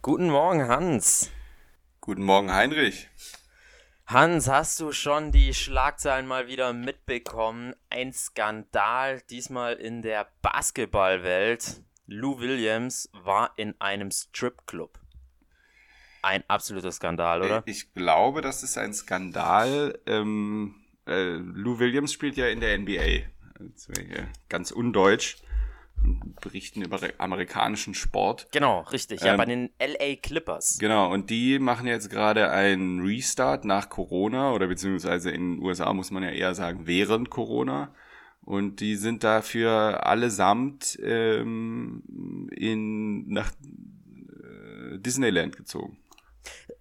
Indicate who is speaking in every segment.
Speaker 1: Guten Morgen, Hans.
Speaker 2: Guten Morgen, Heinrich.
Speaker 1: Hans, hast du schon die Schlagzeilen mal wieder mitbekommen? Ein Skandal, diesmal in der Basketballwelt. Lou Williams war in einem Stripclub. Ein absoluter Skandal, oder?
Speaker 2: Ich glaube, das ist ein Skandal. Ähm, äh, Lou Williams spielt ja in der NBA. Ganz undeutsch berichten über amerikanischen Sport.
Speaker 1: Genau, richtig. Ja, ähm, bei den LA Clippers.
Speaker 2: Genau, und die machen jetzt gerade einen Restart nach Corona oder beziehungsweise in den USA muss man ja eher sagen während Corona. Und die sind dafür allesamt ähm, in, nach äh, Disneyland gezogen.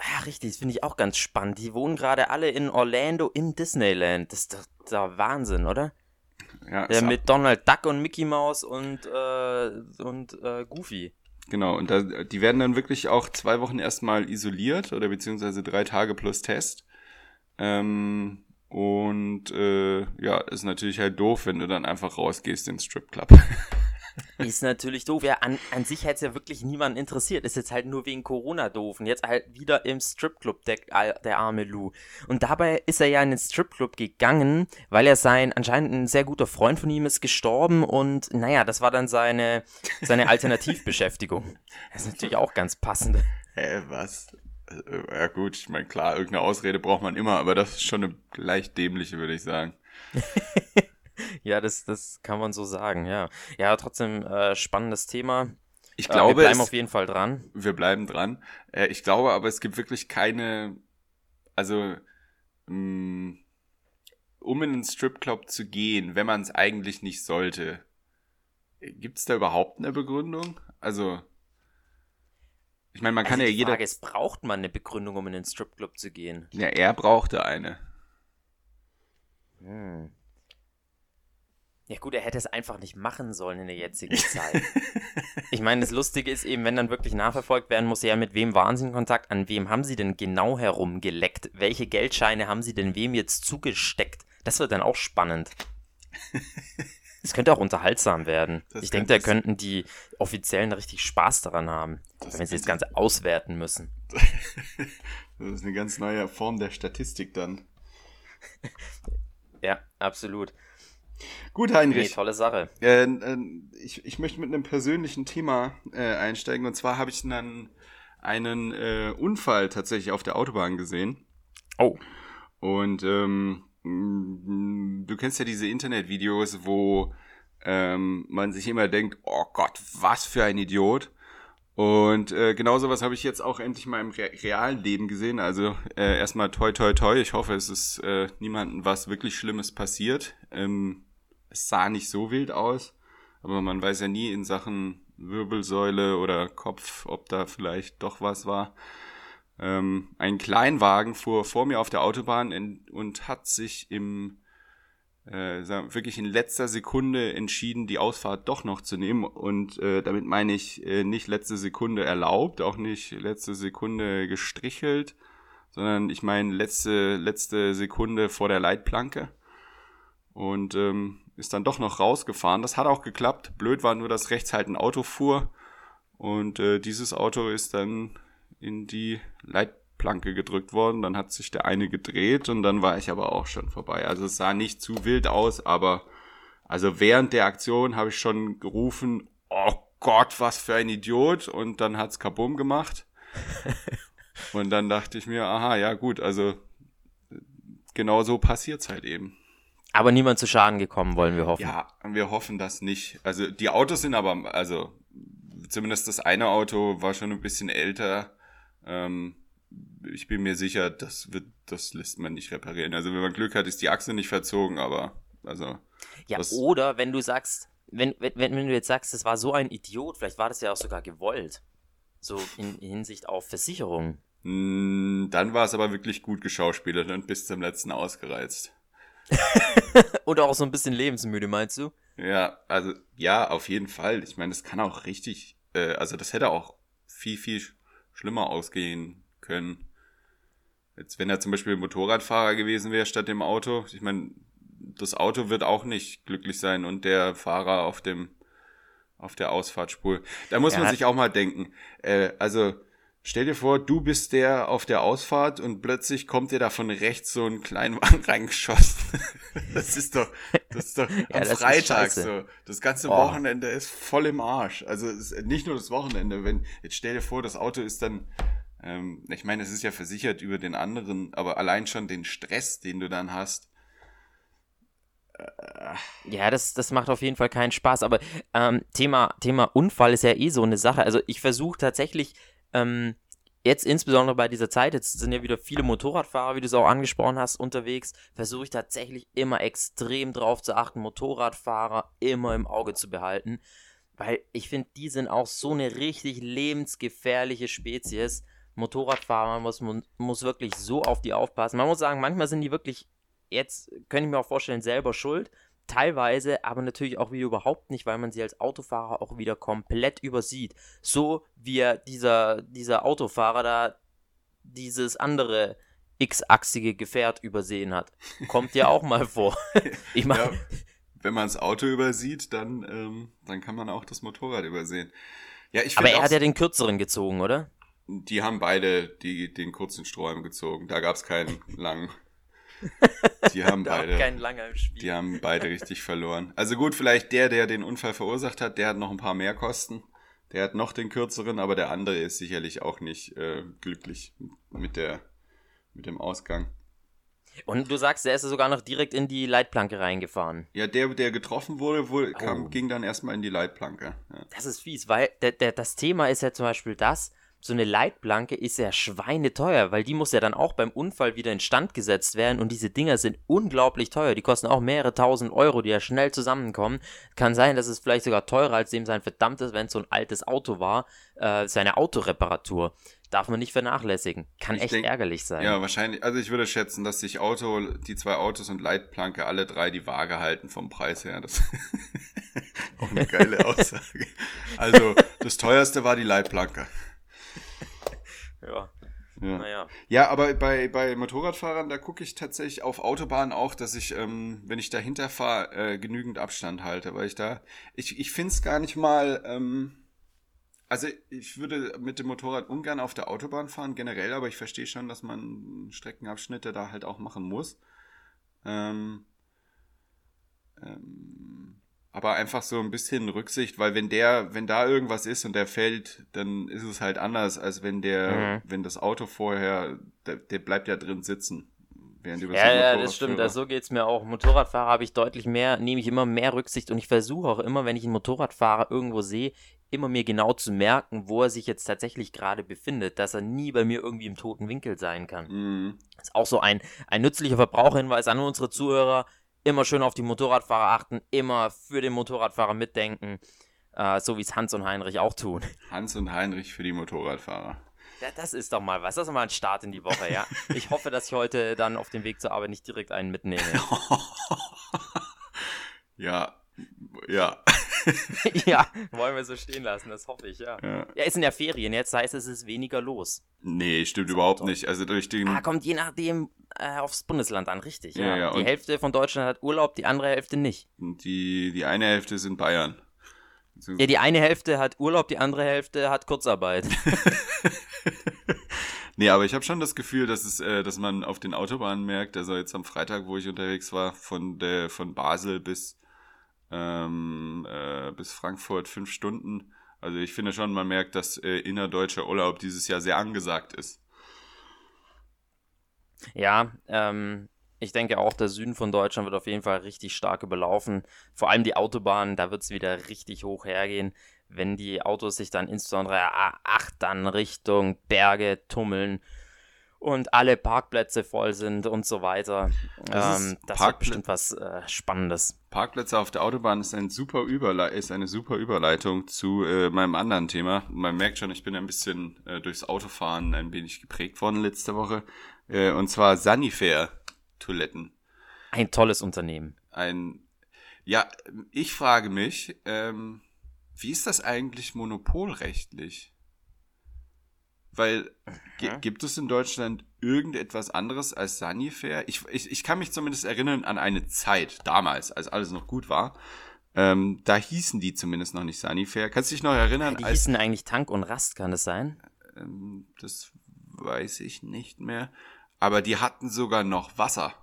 Speaker 1: Ja, richtig, das finde ich auch ganz spannend. Die wohnen gerade alle in Orlando im Disneyland. Das ist doch der Wahnsinn, oder? Ja, Der mit Donald Duck und Mickey Mouse und, äh, und äh, Goofy.
Speaker 2: Genau, und da, die werden dann wirklich auch zwei Wochen erstmal isoliert oder beziehungsweise drei Tage plus Test. Ähm, und äh, ja, ist natürlich halt doof, wenn du dann einfach rausgehst ins Stripclub.
Speaker 1: Ist natürlich doof. Ja, an, an sich hätte es ja wirklich niemanden interessiert. Ist jetzt halt nur wegen Corona doof. Und jetzt halt wieder im Stripclub, der, der arme Lou. Und dabei ist er ja in den Stripclub gegangen, weil er sein, anscheinend ein sehr guter Freund von ihm ist gestorben. Und naja, das war dann seine, seine Alternativbeschäftigung. Das ist natürlich auch ganz passend.
Speaker 2: Hä, was? Ja gut, ich meine, klar, irgendeine Ausrede braucht man immer, aber das ist schon eine leicht dämliche, würde ich sagen.
Speaker 1: ja, das, das kann man so sagen, ja. Ja, trotzdem äh, spannendes Thema.
Speaker 2: Ich glaube,
Speaker 1: äh, wir bleiben es, auf jeden Fall dran.
Speaker 2: Wir bleiben dran. Äh, ich glaube aber, es gibt wirklich keine, also mh, mm, um in einen Stripclub zu gehen, wenn man es eigentlich nicht sollte, gibt es da überhaupt eine Begründung? Also, ich meine, man also kann ja jeder.
Speaker 1: Frage ist, braucht man eine Begründung, um in den Stripclub zu gehen?
Speaker 2: Ja, er brauchte eine.
Speaker 1: Hm. Ja gut, er hätte es einfach nicht machen sollen in der jetzigen Zeit. ich meine, das Lustige ist eben, wenn dann wirklich nachverfolgt werden muss, ja, mit wem waren sie in Kontakt? An wem haben sie denn genau herumgeleckt? Welche Geldscheine haben sie denn wem jetzt zugesteckt? Das wird dann auch spannend. Das könnte auch unterhaltsam werden. Das ich denke, da könnten die Offiziellen richtig Spaß daran haben, wenn sie das Ganze auswerten müssen.
Speaker 2: das ist eine ganz neue Form der Statistik dann.
Speaker 1: ja, absolut.
Speaker 2: Gut, Heinrich.
Speaker 1: Nee, tolle Sache.
Speaker 2: Äh, äh, ich, ich möchte mit einem persönlichen Thema äh, einsteigen. Und zwar habe ich dann einen äh, Unfall tatsächlich auf der Autobahn gesehen.
Speaker 1: Oh.
Speaker 2: Und ähm, du kennst ja diese Internetvideos, wo ähm, man sich immer denkt, oh Gott, was für ein Idiot. Und äh, genau sowas habe ich jetzt auch endlich mal im Re realen Leben gesehen. Also äh, erstmal toi toi toi. Ich hoffe, es ist äh, niemandem was wirklich Schlimmes passiert. Ähm, es sah nicht so wild aus, aber man weiß ja nie in Sachen Wirbelsäule oder Kopf, ob da vielleicht doch was war. Ähm, ein Kleinwagen fuhr vor mir auf der Autobahn in, und hat sich im äh, wirklich in letzter Sekunde entschieden, die Ausfahrt doch noch zu nehmen. Und äh, damit meine ich äh, nicht letzte Sekunde erlaubt, auch nicht letzte Sekunde gestrichelt, sondern ich meine letzte, letzte Sekunde vor der Leitplanke. Und ähm, ist dann doch noch rausgefahren. Das hat auch geklappt. Blöd war nur, dass rechts halt ein Auto fuhr. Und äh, dieses Auto ist dann in die Leitplanke gedrückt worden. Dann hat sich der eine gedreht und dann war ich aber auch schon vorbei. Also es sah nicht zu wild aus, aber also während der Aktion habe ich schon gerufen, oh Gott, was für ein Idiot. Und dann hat's kabum gemacht. und dann dachte ich mir, aha, ja gut, also genau so passiert's halt eben.
Speaker 1: Aber niemand zu Schaden gekommen, wollen wir hoffen.
Speaker 2: Ja, wir hoffen das nicht. Also die Autos sind aber, also zumindest das eine Auto war schon ein bisschen älter. Ähm, ich bin mir sicher, das wird, das lässt man nicht reparieren. Also wenn man Glück hat, ist die Achse nicht verzogen, aber also.
Speaker 1: Ja, oder wenn du sagst, wenn, wenn, wenn du jetzt sagst, das war so ein Idiot, vielleicht war das ja auch sogar gewollt. So in, in Hinsicht auf Versicherung.
Speaker 2: Hm, dann war es aber wirklich gut geschauspielert und bis zum letzten ausgereizt.
Speaker 1: Oder auch so ein bisschen lebensmüde, meinst du?
Speaker 2: Ja, also ja, auf jeden Fall. Ich meine, das kann auch richtig, äh, also das hätte auch viel, viel schlimmer ausgehen können. Jetzt, wenn er zum Beispiel Motorradfahrer gewesen wäre statt dem Auto, ich meine, das Auto wird auch nicht glücklich sein und der Fahrer auf dem auf der Ausfahrtspur. Da muss man sich auch mal denken. Äh, also stell dir vor, du bist der auf der Ausfahrt und plötzlich kommt dir da von rechts so ein Kleinwagen reingeschossen. das ist doch, das ist doch ja, am Freitag so. Das ganze oh. Wochenende ist voll im Arsch. Also nicht nur das Wochenende. Wenn jetzt stell dir vor, das Auto ist dann ähm, ich meine, es ist ja versichert über den anderen, aber allein schon den Stress, den du dann hast,
Speaker 1: ja, das, das macht auf jeden Fall keinen Spaß. Aber ähm, Thema, Thema Unfall ist ja eh so eine Sache. Also ich versuche tatsächlich, ähm, jetzt insbesondere bei dieser Zeit, jetzt sind ja wieder viele Motorradfahrer, wie du es auch angesprochen hast, unterwegs, versuche ich tatsächlich immer extrem drauf zu achten, Motorradfahrer immer im Auge zu behalten. Weil ich finde, die sind auch so eine richtig lebensgefährliche Spezies. Motorradfahrer, man muss, muss wirklich so auf die aufpassen. Man muss sagen, manchmal sind die wirklich jetzt könnte ich mir auch vorstellen, selber schuld. Teilweise, aber natürlich auch wieder überhaupt nicht, weil man sie als Autofahrer auch wieder komplett übersieht. So wie dieser, dieser Autofahrer da dieses andere x-achsige Gefährt übersehen hat. Kommt ja auch mal vor.
Speaker 2: ich meine. Ja, wenn man das Auto übersieht, dann, ähm, dann kann man auch das Motorrad übersehen.
Speaker 1: Ja, ich Aber er hat ja den kürzeren gezogen, oder?
Speaker 2: Die haben beide die, den kurzen Strohhalm gezogen. Da gab es keinen langen. Die haben beide. Kein langer Spiel. Die haben beide richtig verloren. Also gut, vielleicht der, der den Unfall verursacht hat, der hat noch ein paar mehr Kosten. Der hat noch den kürzeren, aber der andere ist sicherlich auch nicht äh, glücklich mit der mit dem Ausgang.
Speaker 1: Und du sagst, der ist sogar noch direkt in die Leitplanke reingefahren.
Speaker 2: Ja, der, der getroffen wurde, wohl, kam, oh. ging dann erstmal in die Leitplanke. Ja.
Speaker 1: Das ist fies, weil der, der, das Thema ist ja zum Beispiel das, so eine Leitplanke ist ja schweineteuer, weil die muss ja dann auch beim Unfall wieder instand gesetzt werden und diese Dinger sind unglaublich teuer. Die kosten auch mehrere tausend Euro, die ja schnell zusammenkommen. Kann sein, dass es vielleicht sogar teurer als dem sein verdammtes, wenn es so ein altes Auto war, äh, seine Autoreparatur. Darf man nicht vernachlässigen. Kann ich echt denk, ärgerlich sein.
Speaker 2: Ja, wahrscheinlich. Also ich würde schätzen, dass sich Auto, die zwei Autos und Leitplanke alle drei die Waage halten vom Preis her. Das auch eine geile Aussage. Also das teuerste war die Leitplanke. Ja. Ja. Naja. ja, aber bei, bei Motorradfahrern, da gucke ich tatsächlich auf Autobahnen auch, dass ich, ähm, wenn ich dahinter fahre, äh, genügend Abstand halte, weil ich da, ich, ich finde es gar nicht mal, ähm, also ich würde mit dem Motorrad ungern auf der Autobahn fahren, generell, aber ich verstehe schon, dass man Streckenabschnitte da halt auch machen muss. Ähm, ähm, aber einfach so ein bisschen Rücksicht, weil wenn der, wenn da irgendwas ist und der fällt, dann ist es halt anders, als wenn der, mhm. wenn das Auto vorher, der, der bleibt ja drin sitzen.
Speaker 1: Während über ja, ja, das stimmt. Also so geht's mir auch. Motorradfahrer habe ich deutlich mehr, nehme ich immer mehr Rücksicht und ich versuche auch immer, wenn ich einen Motorradfahrer irgendwo sehe, immer mir genau zu merken, wo er sich jetzt tatsächlich gerade befindet, dass er nie bei mir irgendwie im toten Winkel sein kann. Mhm. Das ist auch so ein, ein nützlicher Verbraucherhinweis an unsere Zuhörer immer schön auf die Motorradfahrer achten, immer für den Motorradfahrer mitdenken, äh, so wie es Hans und Heinrich auch tun.
Speaker 2: Hans und Heinrich für die Motorradfahrer.
Speaker 1: Ja, das ist doch mal was. Das ist mal ein Start in die Woche, ja. Ich hoffe, dass ich heute dann auf dem Weg zur Arbeit nicht direkt einen mitnehme.
Speaker 2: ja, ja.
Speaker 1: ja, wollen wir so stehen lassen, das hoffe ich, ja. Ja, ja es sind ja Ferien, jetzt heißt es, es ist weniger los.
Speaker 2: Nee, stimmt überhaupt nicht. Also durch den.
Speaker 1: Ah, kommt je nachdem äh, aufs Bundesland an, richtig. Ja, ja. ja die Hälfte von Deutschland hat Urlaub, die andere Hälfte nicht.
Speaker 2: Die, die eine Hälfte sind Bayern.
Speaker 1: Ja, die eine Hälfte hat Urlaub, die andere Hälfte hat Kurzarbeit.
Speaker 2: nee, aber ich habe schon das Gefühl, dass es, äh, dass man auf den Autobahnen merkt, also jetzt am Freitag, wo ich unterwegs war, von der von Basel bis ähm, äh, bis Frankfurt fünf Stunden. Also ich finde schon, man merkt, dass äh, innerdeutscher Urlaub dieses Jahr sehr angesagt ist.
Speaker 1: Ja, ähm, ich denke auch, der Süden von Deutschland wird auf jeden Fall richtig stark überlaufen. Vor allem die Autobahnen, da wird es wieder richtig hoch hergehen, wenn die Autos sich dann insbesondere A8 dann Richtung Berge tummeln und alle Parkplätze voll sind und so weiter. Das, ähm, das wird bestimmt was äh, Spannendes.
Speaker 2: Parkplätze auf der Autobahn ist, ein super Überle ist eine super Überleitung zu äh, meinem anderen Thema. Man merkt schon, ich bin ein bisschen äh, durchs Autofahren ein wenig geprägt worden letzte Woche. Äh, und zwar Sanifair-Toiletten.
Speaker 1: Ein tolles Unternehmen.
Speaker 2: Ein, ja, ich frage mich, ähm, wie ist das eigentlich monopolrechtlich? Weil gibt es in Deutschland irgendetwas anderes als Sanifair? Ich, ich, ich kann mich zumindest erinnern an eine Zeit damals, als alles noch gut war. Ähm, da hießen die zumindest noch nicht Sanifair. Kannst du dich noch erinnern?
Speaker 1: Die hießen eigentlich Tank und Rast, kann das sein?
Speaker 2: Ähm, das weiß ich nicht mehr. Aber die hatten sogar noch Wasser.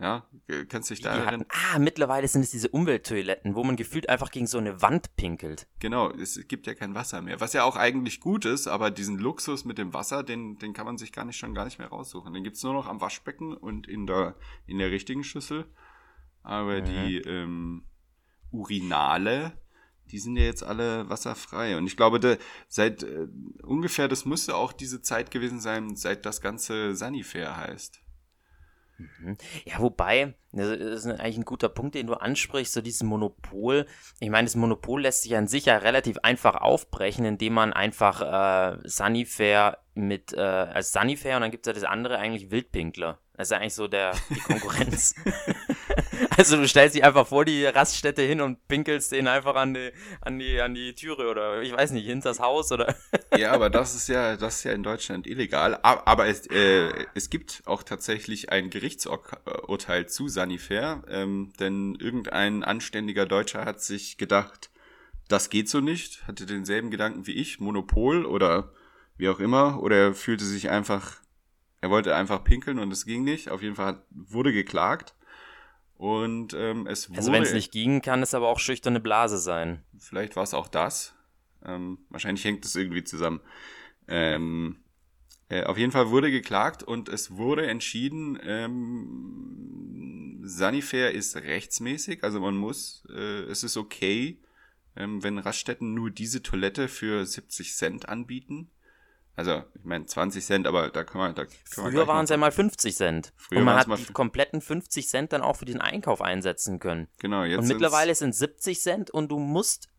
Speaker 2: Ja, kannst du dich da erinnern?
Speaker 1: ah, mittlerweile sind es diese Umwelttoiletten, wo man gefühlt einfach gegen so eine Wand pinkelt.
Speaker 2: Genau, es gibt ja kein Wasser mehr. Was ja auch eigentlich gut ist, aber diesen Luxus mit dem Wasser, den, den kann man sich gar nicht schon gar nicht mehr raussuchen. Den gibt's nur noch am Waschbecken und in der, in der richtigen Schüssel. Aber mhm. die ähm, Urinale, die sind ja jetzt alle wasserfrei. Und ich glaube, de, seit äh, ungefähr, das müsste auch diese Zeit gewesen sein, seit das Ganze Sanifair heißt.
Speaker 1: Mhm. Ja, wobei, das ist eigentlich ein guter Punkt, den du ansprichst, so dieses Monopol. Ich meine, das Monopol lässt sich an sich ja relativ einfach aufbrechen, indem man einfach äh, Sunnyfair mit, äh, als Sunnyfair und dann gibt es ja das andere eigentlich Wildpinkler. Das ist ja eigentlich so der, die Konkurrenz. also du stellst dich einfach vor die Raststätte hin und pinkelst den einfach an die, an die, an die Türe oder ich weiß nicht, hinter das Haus oder.
Speaker 2: ja, aber das ist ja, das ist ja in Deutschland illegal. Aber es, äh, es gibt auch tatsächlich ein Gerichtsurteil zu Sanifair, ähm, denn irgendein anständiger Deutscher hat sich gedacht, das geht so nicht, hatte denselben Gedanken wie ich, Monopol oder wie auch immer, oder er fühlte sich einfach er wollte einfach pinkeln und es ging nicht. Auf jeden Fall wurde geklagt. Und ähm, es wurde.
Speaker 1: Also wenn es nicht ging, kann es aber auch schüchterne Blase sein.
Speaker 2: Vielleicht war es auch das. Ähm, wahrscheinlich hängt es irgendwie zusammen. Ähm, äh, auf jeden Fall wurde geklagt und es wurde entschieden, ähm, Sanifair ist rechtsmäßig, also man muss, äh, es ist okay, ähm, wenn Raststätten nur diese Toilette für 70 Cent anbieten. Also, ich meine, 20 Cent, aber da kann man. Da kann
Speaker 1: Früher waren es ja mal 50 Cent. Früher und man hat die kompletten 50 Cent dann auch für den Einkauf einsetzen können.
Speaker 2: Genau,
Speaker 1: jetzt. Und mittlerweile sind 70 Cent und du musst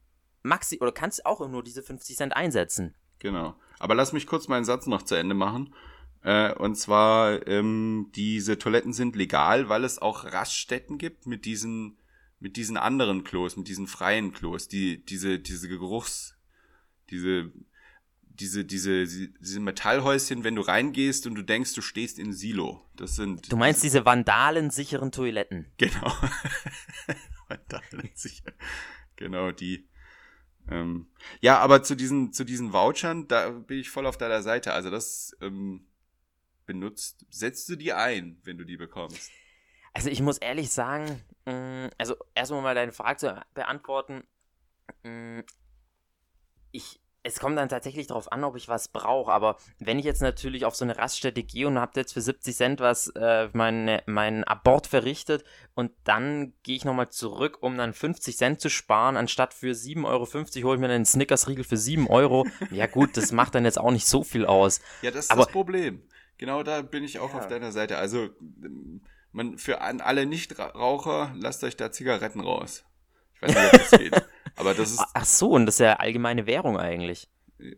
Speaker 1: maxi oder kannst auch nur diese 50 Cent einsetzen.
Speaker 2: Genau. Aber lass mich kurz meinen Satz noch zu Ende machen. Äh, und zwar, ähm, diese Toiletten sind legal, weil es auch Raststätten gibt mit diesen, mit diesen anderen Klos, mit diesen freien Klos, die, diese, diese Geruchs, diese diese, diese, diese Metallhäuschen, wenn du reingehst und du denkst, du stehst in Silo. Das sind.
Speaker 1: Du meinst diese vandalensicheren Toiletten?
Speaker 2: Genau. vandalensicher. Genau, die. Ähm, ja, aber zu diesen, zu diesen Vouchern, da bin ich voll auf deiner Seite. Also das ähm, benutzt, setzt du die ein, wenn du die bekommst.
Speaker 1: Also ich muss ehrlich sagen, mm, also erstmal mal deine Frage zu beantworten. Mm, ich es kommt dann tatsächlich darauf an, ob ich was brauche. Aber wenn ich jetzt natürlich auf so eine Raststätte gehe und habe jetzt für 70 Cent was äh, mein, mein Abort verrichtet und dann gehe ich nochmal zurück, um dann 50 Cent zu sparen, anstatt für 7,50 Euro hole ich mir einen Snickers-Riegel für 7 Euro. ja gut, das macht dann jetzt auch nicht so viel aus.
Speaker 2: Ja, das ist Aber, das Problem. Genau da bin ich auch ja. auf deiner Seite. Also man, für alle Nichtraucher, lasst euch da Zigaretten raus. Ich weiß nicht, ob das geht. Aber das ist.
Speaker 1: Ach so, und das ist ja allgemeine Währung eigentlich.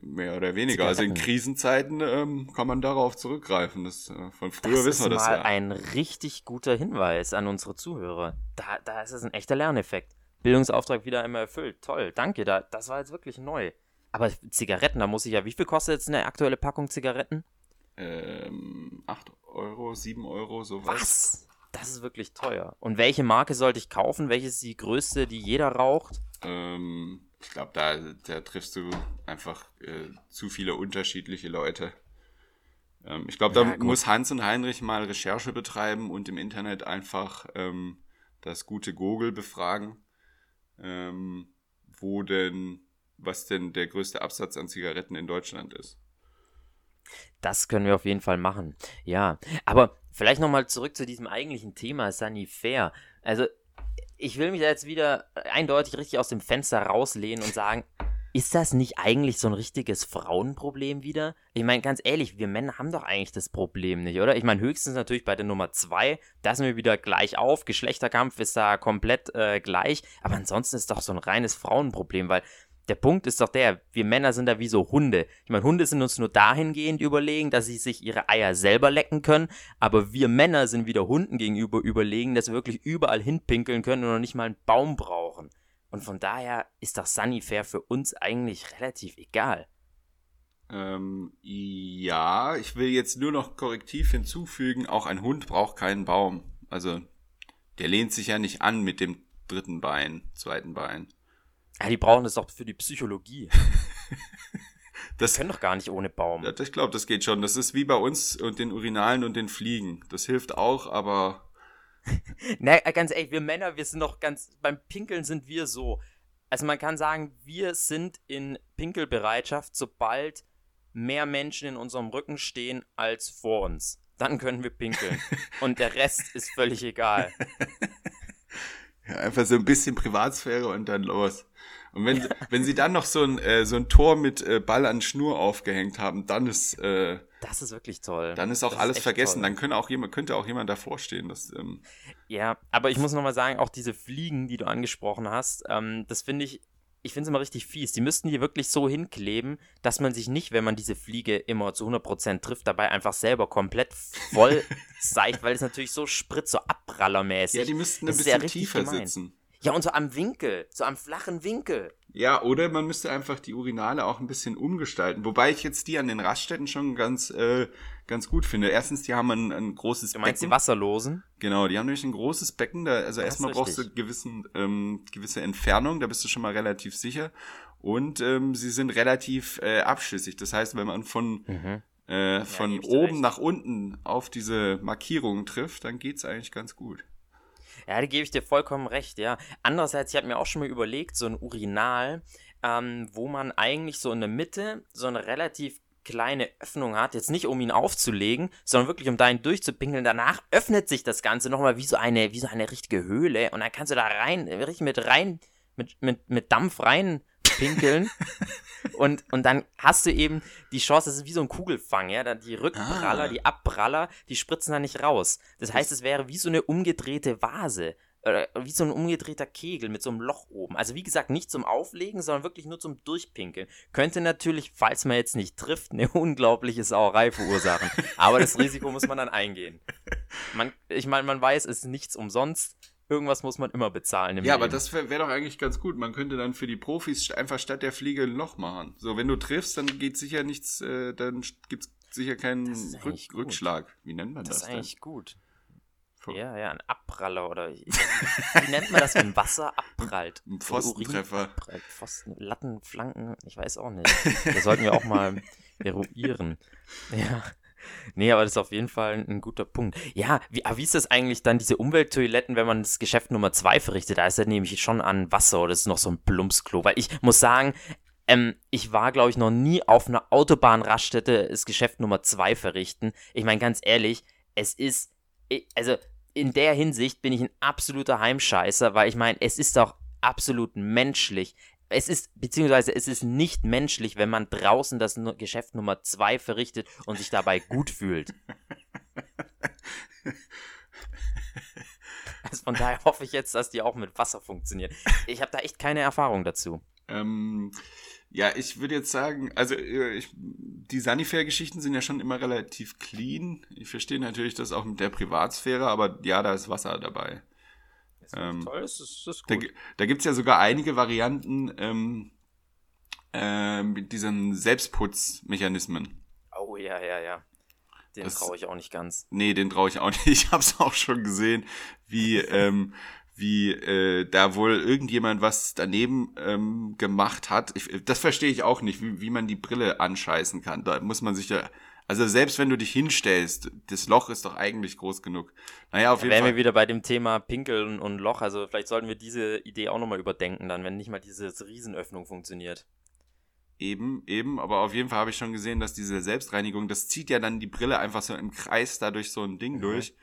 Speaker 2: Mehr oder weniger. Also in Krisenzeiten ähm, kann man darauf zurückgreifen. Das, äh, von früher das wissen wir das ja.
Speaker 1: Das ist mal ein richtig guter Hinweis an unsere Zuhörer. Da, da ist es ein echter Lerneffekt. Bildungsauftrag wieder einmal erfüllt. Toll, danke. Da, das war jetzt wirklich neu. Aber Zigaretten, da muss ich ja, wie viel kostet jetzt eine aktuelle Packung Zigaretten?
Speaker 2: Ähm, 8 Euro, 7 Euro, sowas. Was?
Speaker 1: Das ist wirklich teuer. Und welche Marke sollte ich kaufen? Welche ist die größte, die jeder raucht?
Speaker 2: Ähm, ich glaube, da, da triffst du einfach äh, zu viele unterschiedliche Leute. Ähm, ich glaube, da ja, muss Hans und Heinrich mal Recherche betreiben und im Internet einfach ähm, das gute Google befragen, ähm, wo denn, was denn der größte Absatz an Zigaretten in Deutschland ist.
Speaker 1: Das können wir auf jeden Fall machen. Ja, aber vielleicht nochmal zurück zu diesem eigentlichen Thema Sunny Fair. Also ich will mich da jetzt wieder eindeutig richtig aus dem Fenster rauslehnen und sagen, ist das nicht eigentlich so ein richtiges Frauenproblem wieder? Ich meine, ganz ehrlich, wir Männer haben doch eigentlich das Problem nicht, oder? Ich meine, höchstens natürlich bei der Nummer 2, da sind wir wieder gleich auf. Geschlechterkampf ist da komplett äh, gleich. Aber ansonsten ist doch so ein reines Frauenproblem, weil der Punkt ist doch der, wir Männer sind da wie so Hunde. Ich meine, Hunde sind uns nur dahingehend überlegen, dass sie sich ihre Eier selber lecken können, aber wir Männer sind wieder Hunden gegenüber überlegen, dass wir wirklich überall hinpinkeln können und noch nicht mal einen Baum brauchen. Und von daher ist doch Sunnyfair für uns eigentlich relativ egal.
Speaker 2: Ähm, ja, ich will jetzt nur noch korrektiv hinzufügen, auch ein Hund braucht keinen Baum. Also, der lehnt sich ja nicht an mit dem dritten Bein, zweiten Bein.
Speaker 1: Ja, die brauchen das doch für die Psychologie.
Speaker 2: Das
Speaker 1: Die können doch gar nicht ohne Baum.
Speaker 2: Ja, ich glaube, das geht schon. Das ist wie bei uns und den Urinalen und den Fliegen. Das hilft auch, aber
Speaker 1: Na, äh, ganz ehrlich, wir Männer, wir sind doch ganz, beim Pinkeln sind wir so. Also man kann sagen, wir sind in Pinkelbereitschaft, sobald mehr Menschen in unserem Rücken stehen als vor uns. Dann können wir pinkeln. Und der Rest ist völlig egal.
Speaker 2: Ja, einfach so ein bisschen Privatsphäre und dann los. Und wenn, wenn sie dann noch so ein, äh, so ein Tor mit äh, Ball an Schnur aufgehängt haben, dann ist, äh,
Speaker 1: Das ist wirklich toll.
Speaker 2: dann ist auch
Speaker 1: Das
Speaker 2: alles
Speaker 1: echt
Speaker 2: vergessen.
Speaker 1: toll.
Speaker 2: Dann könnte auch jemand, könnte auch jemand davor stehen. Das, ähm,
Speaker 1: Ja, aber ich muss nochmal sagen, auch diese Fliegen, die du angesprochen hast, ähm, das finde ich, ich finde es immer richtig fies. Die müssten die wirklich so hinkleben, dass man sich nicht, wenn man diese Fliege immer zu 100% trifft, dabei einfach selber komplett voll seicht, weil es natürlich so spritzt, so abprallermäßig.
Speaker 2: ja, die müssten ein
Speaker 1: ja
Speaker 2: bisschen tiefer
Speaker 1: gemein.
Speaker 2: sitzen.
Speaker 1: Ja, und so am Winkel, so am flachen Winkel.
Speaker 2: Ja, oder man müsste einfach die Urinale auch ein bisschen umgestalten. Wobei ich jetzt die an den Raststätten schon ganz, äh, ganz gut finde. Erstens, die haben ein, ein großes
Speaker 1: Du meinst
Speaker 2: Becken.
Speaker 1: die Wasserlosen?
Speaker 2: Genau, die haben nämlich ein großes Becken. Da, also
Speaker 1: ist
Speaker 2: erstmal brauchst du gewissen, ähm, gewisse Entfernung, da bist du schon mal relativ sicher. Und ähm, sie sind relativ äh, abschüssig. Das heißt, wenn man von, äh, von
Speaker 1: dir
Speaker 2: oben
Speaker 1: recht.
Speaker 2: nach unten auf diese Markierungen trifft, dann geht's eigentlich ganz gut.
Speaker 1: Ja, da gebe ich dir vollkommen recht, ja. Andererseits, ich habe mir auch schon mal überlegt, so ein Urinal, ähm, wo man eigentlich so in der Mitte so eine relativ kleine Öffnung hat, jetzt nicht um ihn aufzulegen, sondern wirklich um dahin durchzupinkeln. Danach öffnet sich das Ganze nochmal wie so eine, wie so eine richtige Höhle und dann kannst du da rein, richtig mit rein, mit, mit, mit Dampf rein pinkeln. und, und dann hast du eben die Chance, das ist wie so ein Kugelfang, ja. Die Rückpraller,
Speaker 2: Ah.
Speaker 1: die Abpraller, die spritzen da nicht raus. Das heißt, es wäre wie so eine umgedrehte Vase. Oder wie so ein umgedrehter Kegel mit so einem Loch oben. Also wie gesagt, nicht zum Auflegen, sondern wirklich nur zum Durchpinkeln. Könnte natürlich, falls man jetzt nicht trifft, eine unglaubliche Sauerei verursachen. Aber das Risiko muss man dann eingehen. Man, ich meine, man weiß, es ist nichts umsonst. Irgendwas muss man immer bezahlen
Speaker 2: Ja, aber
Speaker 1: Leben.
Speaker 2: das wäre wär doch eigentlich ganz gut. Man könnte dann für die Profis einfach statt der Fliege ein Loch machen. So, wenn du triffst, dann geht sicher nichts, äh, dann st- gibt's sicher keinen Rück
Speaker 1: gut.
Speaker 2: Rückschlag. Wie nennt man
Speaker 1: Das
Speaker 2: das,
Speaker 1: ist
Speaker 2: denn?
Speaker 1: eigentlich gut.
Speaker 2: Ver-
Speaker 1: Ja, ja, ein Abpraller oder wie nennt man das, wenn Wasser abprallt?
Speaker 2: Ein Pfostentreffer.
Speaker 1: Abprallt. Pfosten, Latten, Flanken, ich weiß auch nicht. Das sollten wir auch mal eruieren. Ja. Nee, aber das ist auf jeden Fall ein, guter Punkt. Ja, wie, wie ist das eigentlich dann, diese Umwelttoiletten, wenn man das Geschäft Nummer 2 verrichtet? Da ist ja nämlich schon an Wasser oder ist noch so ein Plumpsklo. Weil ich muss sagen, ähm, ich war, glaube ich, noch nie auf einer Autobahnraststätte das Geschäft Nummer 2 verrichten. Ich meine, ganz ehrlich, es ist, also in der Hinsicht bin ich ein absoluter Heimscheißer, weil ich meine, es ist doch absolut menschlich. Es ist, beziehungsweise es ist nicht menschlich, wenn man draußen das Geschäft Nummer 2 verrichtet und sich dabei gut fühlt. Also von daher hoffe ich jetzt, dass die auch mit Wasser funktionieren. Ich habe da echt keine Erfahrung dazu.
Speaker 2: Ähm, ja, ich würde jetzt sagen, also äh, ich, die Sanifair-Geschichten sind ja schon immer relativ clean. Ich verstehe natürlich das auch mit der Privatsphäre, aber ja, da ist Wasser dabei. Ähm,
Speaker 1: Toll, das ist, ist
Speaker 2: Da, gi- da gibt's ja sogar einige Varianten ähm, äh, mit diesen Selbstputzmechanismen.
Speaker 1: Oh ja, ja, ja. Den traue ich auch nicht ganz.
Speaker 2: Nee, den traue ich auch nicht. Ich habe es auch schon gesehen, wie, ähm, wie äh, da wohl irgendjemand was daneben ähm, gemacht hat. Ich, das verstehe ich auch nicht, wie, wie man die Brille anscheißen kann. Da muss man sich ja. Also selbst wenn du dich hinstellst, das Loch ist doch eigentlich groß genug. Naja, auf
Speaker 1: Da
Speaker 2: jeden
Speaker 1: wären
Speaker 2: Fall.
Speaker 1: wir wieder bei dem Thema Pinkeln und Loch. Also vielleicht sollten wir diese Idee auch nochmal überdenken, dann, wenn nicht mal diese Riesenöffnung funktioniert.
Speaker 2: Eben, eben, aber auf jeden Fall habe ich schon gesehen, dass diese Selbstreinigung, das zieht ja dann die Brille einfach so im Kreis da durch so ein Ding
Speaker 1: Mhm.
Speaker 2: durch.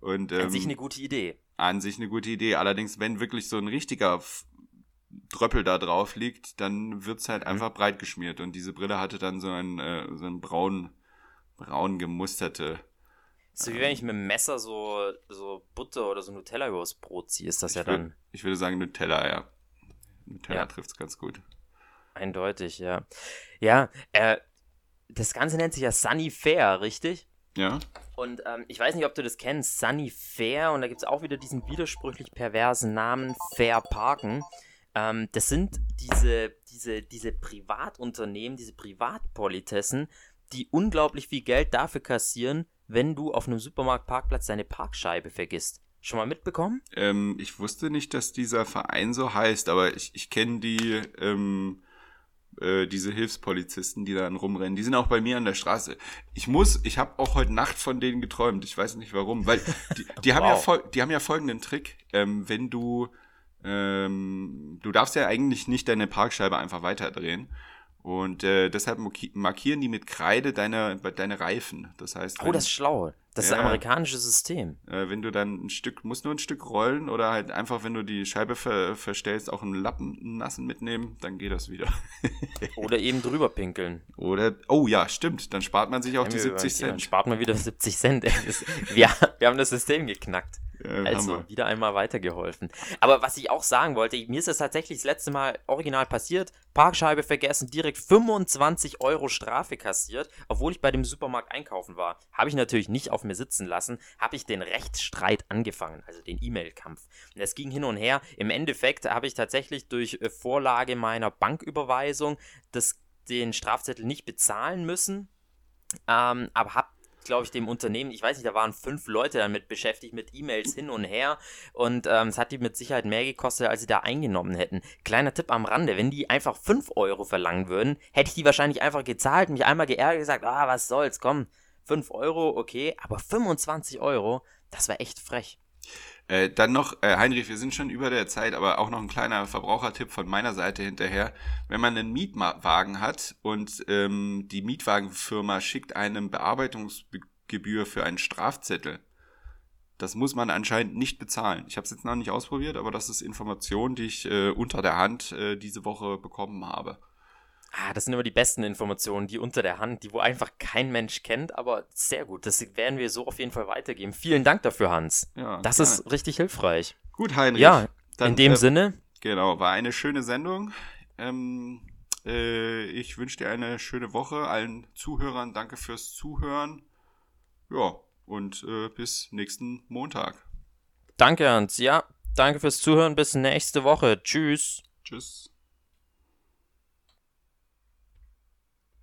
Speaker 2: Und ähm,
Speaker 1: An sich eine gute Idee.
Speaker 2: an sich eine gute Idee. Allerdings, wenn wirklich so ein richtiger Dröppel da drauf liegt, dann wird's halt
Speaker 1: Mhm.
Speaker 2: einfach breit geschmiert. Und diese Brille hatte dann so ein, äh, so ein braun, braun gemusterte.
Speaker 1: So wie wenn ich mit dem Messer so, so Butter oder so Nutella übers Brot ziehe, ist das ja
Speaker 2: ich,
Speaker 1: dann
Speaker 2: ich würde sagen Nutella, ja. Nutella
Speaker 1: Ja.
Speaker 2: trifft's ganz gut.
Speaker 1: eindeutig, ja. Ja, äh, das Ganze nennt sich ja Sunny Fair, richtig?
Speaker 2: Ja?
Speaker 1: Und ähm, ich weiß nicht, ob du das kennst, Sunny Fair, und da gibt es auch wieder diesen widersprüchlich perversen Namen Fair Parken. Ähm, das sind diese, diese, diese Privatunternehmen, diese Privatpolitessen, die unglaublich viel Geld dafür kassieren, wenn du auf einem Supermarktparkplatz deine Parkscheibe vergisst. Schon mal mitbekommen?
Speaker 2: Ähm, ich wusste nicht, dass dieser Verein so heißt, aber ich, ich kenne die, ähm, äh, diese Hilfspolizisten, die dann rumrennen. Die sind auch bei mir an der Straße. Ich muss, ich habe auch heute Nacht von denen geträumt. Ich weiß nicht warum, weil die, die wow. haben ja fol die haben ja folgenden Trick. Ähm, wenn du, ähm, du darfst ja eigentlich nicht deine Parkscheibe einfach weiterdrehen. Und äh, deshalb markieren die mit Kreide deine, deine Reifen. Das heißt,
Speaker 1: oh, das ist schlau. Das ja, ist ein amerikanisches System.
Speaker 2: Äh, wenn du dann ein Stück, musst nur ein Stück rollen oder halt einfach, wenn du die Scheibe ver verstellst, auch einen Lappen einen nassen mitnehmen, dann geht das wieder.
Speaker 1: oder eben drüber pinkeln.
Speaker 2: Oder, oh ja, stimmt, dann spart man sich auch die 70 Cent. Dann
Speaker 1: spart man wieder 70 Cent. wir, wir haben das System geknackt. Ja, also, wieder einmal weitergeholfen. Aber was ich auch sagen wollte, mir ist das tatsächlich das letzte Mal original passiert. Parkscheibe vergessen, direkt 25 Euro Strafe kassiert, obwohl ich bei dem Supermarkt einkaufen war. Habe ich natürlich nicht auf mir sitzen lassen, habe ich den Rechtsstreit angefangen, also den E-Mail-Kampf. Und es ging hin und her. Im Endeffekt habe ich tatsächlich durch äh, Vorlage meiner Banküberweisung das, den Strafzettel nicht bezahlen müssen, ähm, aber habe glaube ich, dem Unternehmen, ich weiß nicht, da waren fünf Leute damit beschäftigt, mit E-Mails hin und her. Und ähm, es hat die mit Sicherheit mehr gekostet, als sie da eingenommen hätten. Kleiner Tipp am Rande, wenn die einfach fünf Euro verlangen würden, hätte ich die wahrscheinlich einfach gezahlt, mich einmal geärgert, gesagt, ah, was soll's, komm, 5 Euro, okay, aber 25 Euro, das war echt frech.
Speaker 2: Äh, dann noch, äh, Heinrich, wir sind schon über der Zeit, aber auch noch ein kleiner Verbrauchertipp von meiner Seite hinterher. Wenn man einen Mietwagen hat und ähm, die Mietwagenfirma schickt einem Bearbeitungsgebühr für einen Strafzettel, das muss man anscheinend nicht bezahlen. Ich habe es jetzt noch nicht ausprobiert, aber das ist Information, die ich äh, unter der Hand äh, diese Woche bekommen habe.
Speaker 1: Ah, das sind immer die besten Informationen, die unter der Hand, die wo einfach kein Mensch kennt, aber sehr gut. Das werden wir so auf jeden Fall weitergeben. Vielen Dank dafür, Hans. Ja, das gerne. ist richtig hilfreich.
Speaker 2: Gut, Heinrich.
Speaker 1: Ja, dann, in dem äh, Sinne.
Speaker 2: Genau, war eine schöne Sendung. Ähm, äh, ich wünsche dir eine schöne Woche. Allen Zuhörern danke fürs Zuhören. Ja, und äh, bis nächsten Montag.
Speaker 1: Danke, Hans. Ja, danke fürs Zuhören. Bis nächste Woche. Tschüss.
Speaker 2: Tschüss.